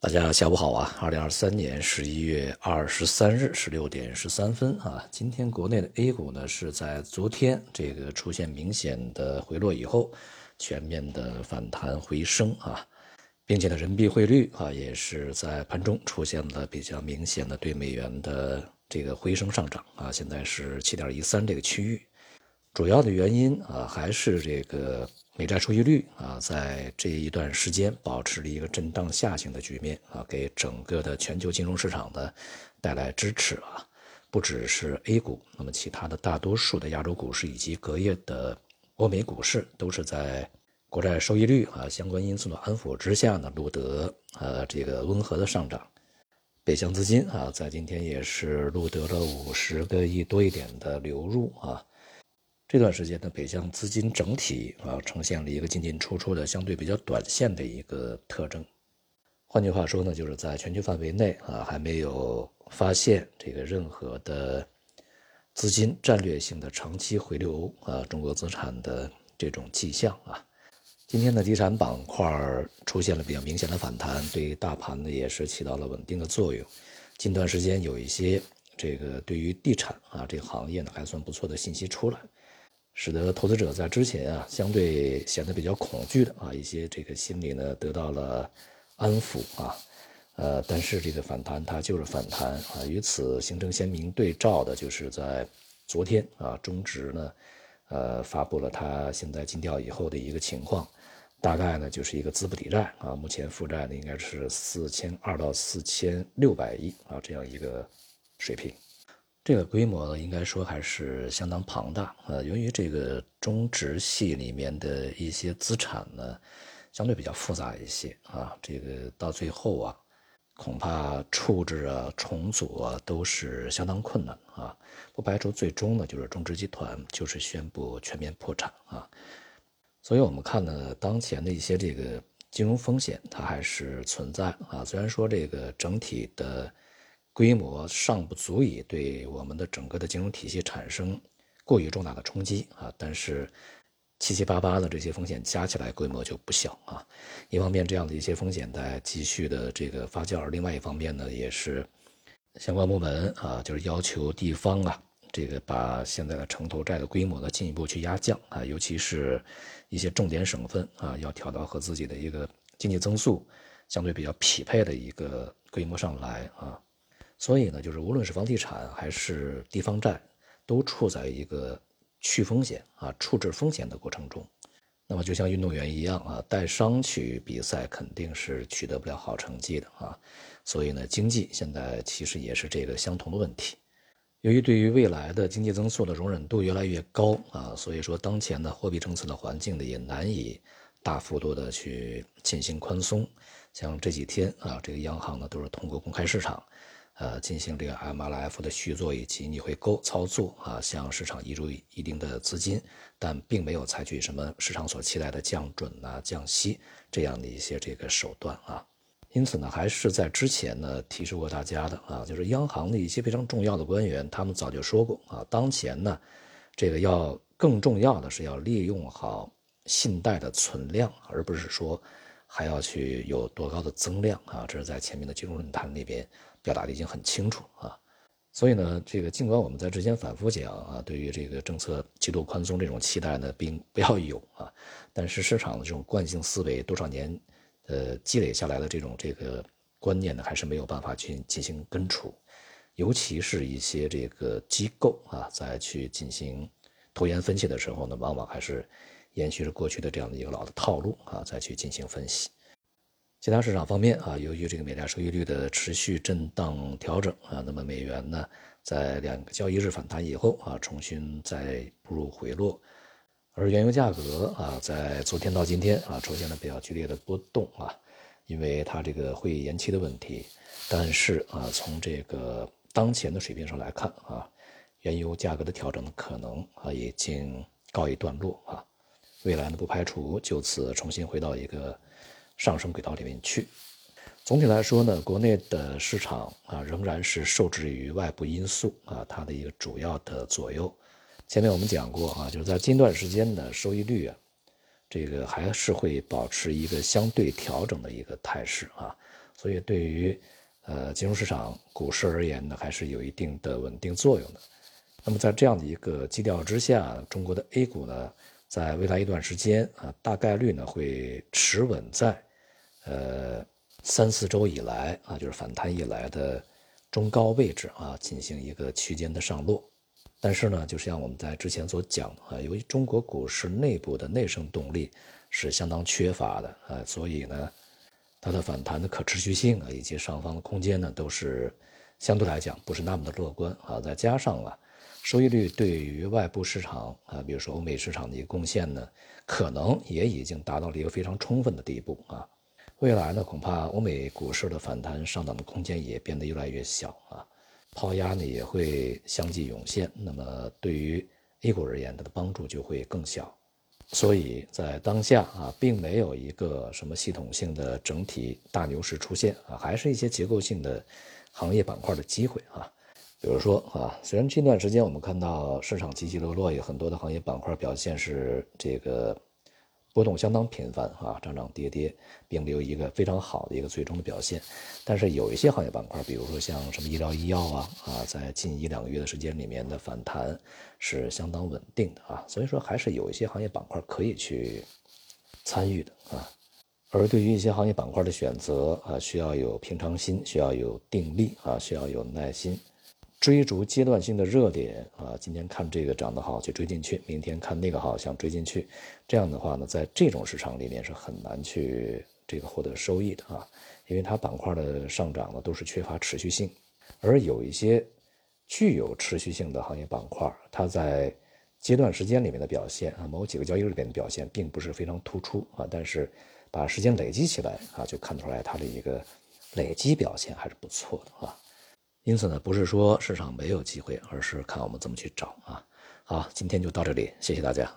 大家下午好啊！二零二三年十一月二十三日十六点十三分啊，今天国内的 A 股呢是在昨天这个出现明显的回落以后，全面的反弹回升啊，并且呢人民币汇率啊也是在盘中出现了比较明显的对美元的这个回升上涨啊，现在是七点一三这个区域。主要的原因啊，还是这个美债收益率啊，在这一段时间保持了一个震荡下行的局面啊，给整个的全球金融市场呢带来支持啊。不只是 A 股，那么其他的大多数的亚洲股市以及隔夜的欧美股市，都是在国债收益率啊相关因素的安抚之下呢，录得呃这个温和的上涨。北向资金啊，在今天也是录得了五十个亿多一点的流入啊。这段时间呢，北向资金整体啊呈现了一个进进出出的相对比较短线的一个特征。换句话说呢，就是在全球范围内啊还没有发现这个任何的资金战略性的长期回流啊中国资产的这种迹象啊。今天的地产板块出现了比较明显的反弹，对于大盘呢也是起到了稳定的作用。近段时间有一些这个对于地产啊这个行业呢还算不错的信息出来。使得投资者在之前啊，相对显得比较恐惧的啊一些这个心理呢得到了安抚啊，呃，但是这个反弹它就是反弹啊，与此形成鲜明对照的就是在昨天啊，中植呢，呃，发布了它现在尽调以后的一个情况，大概呢就是一个资不抵债啊，目前负债呢应该是四千二到四千六百亿啊这样一个水平。这个规模，应该说还是相当庞大。呃，由于这个中植系里面的一些资产呢，相对比较复杂一些啊，这个到最后啊，恐怕处置啊、重组啊都是相当困难啊。不排除最终呢，就是中植集团就是宣布全面破产啊。所以我们看呢，当前的一些这个金融风险它还是存在啊。虽然说这个整体的。规模尚不足以对我们的整个的金融体系产生过于重大的冲击啊，但是七七八八的这些风险加起来规模就不小啊。一方面，这样的一些风险在继续的这个发酵；另外一方面呢，也是相关部门啊，就是要求地方啊，这个把现在的城投债的规模呢进一步去压降啊，尤其是一些重点省份啊，要调到和自己的一个经济增速相对比较匹配的一个规模上来啊。所以呢，就是无论是房地产还是地方债，都处在一个去风险啊、处置风险的过程中。那么就像运动员一样啊，带伤去比赛肯定是取得不了好成绩的啊。所以呢，经济现在其实也是这个相同的问题。由于对于未来的经济增速的容忍度越来越高啊，所以说当前的货币政策的环境呢，也难以大幅度的去进行宽松。像这几天啊，这个央行呢都是通过公开市场。呃，进行这个 MLF 的续作以及逆回购操作啊，向市场移入一定的资金，但并没有采取什么市场所期待的降准啊、降息这样的一些这个手段啊。因此呢，还是在之前呢提示过大家的啊，就是央行的一些非常重要的官员，他们早就说过啊，当前呢，这个要更重要的是要利用好信贷的存量，而不是说还要去有多高的增量啊。这是在前面的金融论坛里边。表达的已经很清楚啊，所以呢，这个尽管我们在之前反复讲啊，对于这个政策极度宽松这种期待呢，并不要有啊，但是市场的这种惯性思维多少年，呃，积累下来的这种这个观念呢，还是没有办法去进行根除，尤其是一些这个机构啊，在去进行拖延分析的时候呢，往往还是延续着过去的这样的一个老的套路啊，再去进行分析。其他市场方面啊，由于这个美债收益率的持续震荡调整啊，那么美元呢，在两个交易日反弹以后啊，重新再步入回落，而原油价格啊，在昨天到今天啊，出现了比较剧烈的波动啊，因为它这个会议延期的问题，但是啊，从这个当前的水平上来看啊，原油价格的调整可能啊已经告一段落啊，未来呢，不排除就此重新回到一个。上升轨道里面去。总体来说呢，国内的市场啊仍然是受制于外部因素啊，它的一个主要的左右。前面我们讲过啊，就是在近段时间的收益率啊，这个还是会保持一个相对调整的一个态势啊。所以对于呃金融市场、股市而言呢，还是有一定的稳定作用的。那么在这样的一个基调之下，中国的 A 股呢，在未来一段时间啊，大概率呢会持稳在呃三四周以来啊，就是反弹以来的中高位置啊，进行一个区间的上落。但是呢，就像我们在之前所讲啊，由于中国股市内部的内生动力是相当缺乏的啊，所以呢，它的反弹的可持续性啊，以及上方的空间呢，都是相对来讲不是那么的乐观啊。再加上啊，收益率对于外部市场啊，比如说欧美市场的一个贡献呢，可能也已经达到了一个非常充分的地步啊。未来呢，恐怕欧美股市的反弹上涨的空间也变得越来越小啊。抛压呢也会相继涌现，那么对于 A 股而言，它的帮助就会更小。所以在当下啊，并没有一个什么系统性的整体大牛市出现啊，还是一些结构性的行业板块的机会啊。比如说啊，虽然近段时间我们看到市场起起落落，有很多的行业板块表现是这个。波动相当频繁啊，涨涨跌跌，并没有一个非常好的一个最终的表现。但是有一些行业板块，比如说像什么医疗医药啊啊，在近一两个月的时间里面的反弹是相当稳定的啊，所以说还是有一些行业板块可以去参与的啊。而对于一些行业板块的选择啊，需要有平常心，需要有定力啊，需要有耐心。追逐阶段性的热点啊，今天看这个涨得好就追进去，明天看那个好想追进去，这样的话呢，在这种市场里面是很难去这个获得收益的啊，因为它板块的上涨呢都是缺乏持续性，而有一些具有持续性的行业板块，它在阶段时间里面的表现啊，某几个交易日里面的表现并不是非常突出啊，但是把时间累积起来啊，就看出来它的一个累积表现还是不错的啊。因此呢，不是说市场没有机会，而是看我们怎么去找啊。好，今天就到这里，谢谢大家。